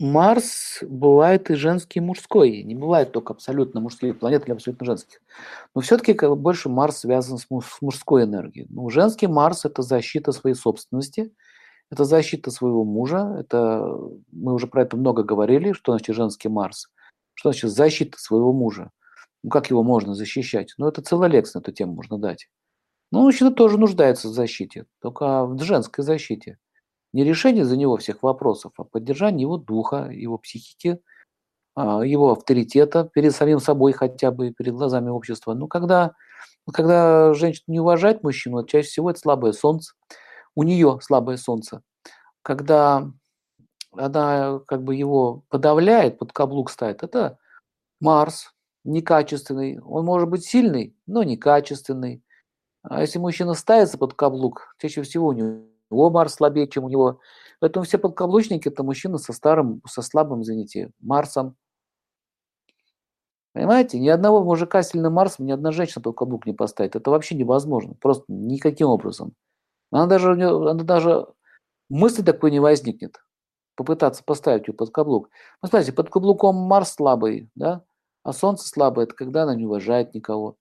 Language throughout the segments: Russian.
Марс бывает и женский, и мужской. Не бывает только абсолютно мужских планет или абсолютно женских. Но все-таки как бы больше Марс связан с, с мужской энергией. Ну, женский Марс– это защита своей собственности, это защита своего мужа. Это мы уже про это много говорили, что значит женский Марс. Что значит защита своего мужа? Ну, как его можно защищать? Ну, это целый лекс на эту тему можно дать. Ну, мужчина тоже нуждается в защите, только в женской защите. Не решение за него всех вопросов, а поддержание его духа, его психики, а, его авторитета перед самим собой хотя бы, перед глазами общества. Ну, когда, когда женщина не уважает мужчину, чаще всего это слабое солнце, у нее слабое солнце. Когда она как бы его подавляет, под каблук ставит, это Марс, некачественный. Он может быть сильный, но некачественный. А если мужчина ставится под каблук, чаще всего у него Марс слабее, чем у него. Поэтому все подкаблучники – это мужчины со старым, со слабым, извините, Марсом. Понимаете, ни одного мужика с сильным Марсом, ни одна женщина под каблук не поставит. Это вообще невозможно, просто никаким образом. Она даже, она даже мысли такой не возникнет, попытаться поставить ее под каблук. Ну, смотрите, под каблуком Марс слабый, да, а Солнце слабое – это когда она не уважает никого.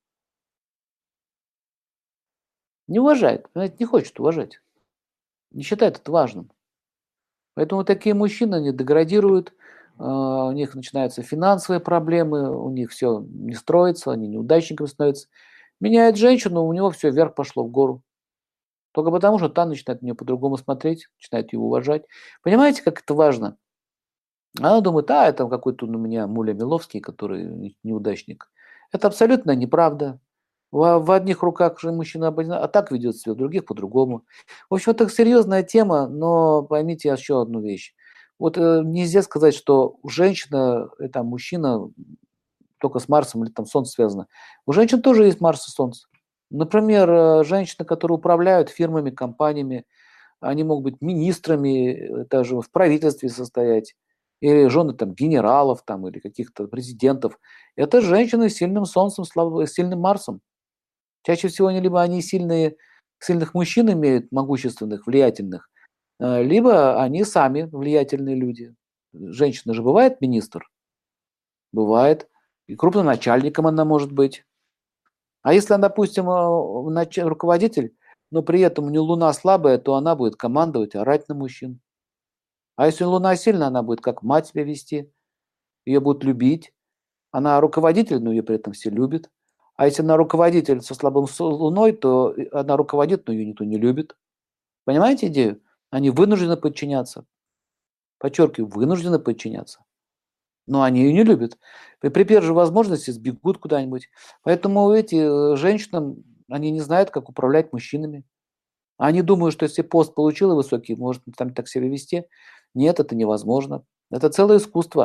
Не уважает, понимаете, не хочет уважать. Не считает это важным. Поэтому такие мужчины, они деградируют, а, у них начинаются финансовые проблемы, у них все не строится, они неудачниками становятся. Меняет женщину, у него все вверх пошло в гору. Только потому, что та начинает на нее по-другому смотреть, начинает ее уважать. Понимаете, как это важно? Она думает, а, это какой-то у меня Муля Миловский, который неудачник. Это абсолютно неправда. В, в одних руках же мужчина а так ведет себя, в других по-другому. В общем, это серьезная тема, но поймите еще одну вещь. Вот э, нельзя сказать, что женщина, это мужчина только с Марсом или там Солнце связано. У женщин тоже есть Марс и Солнце. Например, э, женщины, которые управляют фирмами, компаниями, они могут быть министрами, даже в правительстве состоять, или жены там генералов там, или каких-то президентов. Это женщины с сильным Солнцем, с сильным Марсом. Чаще всего они либо они сильные, сильных мужчин имеют, могущественных, влиятельных, э, либо они сами влиятельные люди. Женщина же бывает министр? Бывает. И крупным начальником она может быть. А если она, допустим, э, руководитель, но при этом у нее луна слабая, то она будет командовать, орать на мужчин. А если луна сильная, она будет как мать себя вести, ее будут любить. Она руководитель, но ее при этом все любят. А если она руководитель со слабым луной, то она руководит, но ее никто не любит. Понимаете идею? Они вынуждены подчиняться. Подчеркиваю, вынуждены подчиняться. Но они ее не любят. При первой же возможности сбегут куда-нибудь. Поэтому эти э, женщины, они не знают, как управлять мужчинами. Они думают, что если пост получил высокий, может там так себя вести. Нет, это невозможно. Это целое искусство.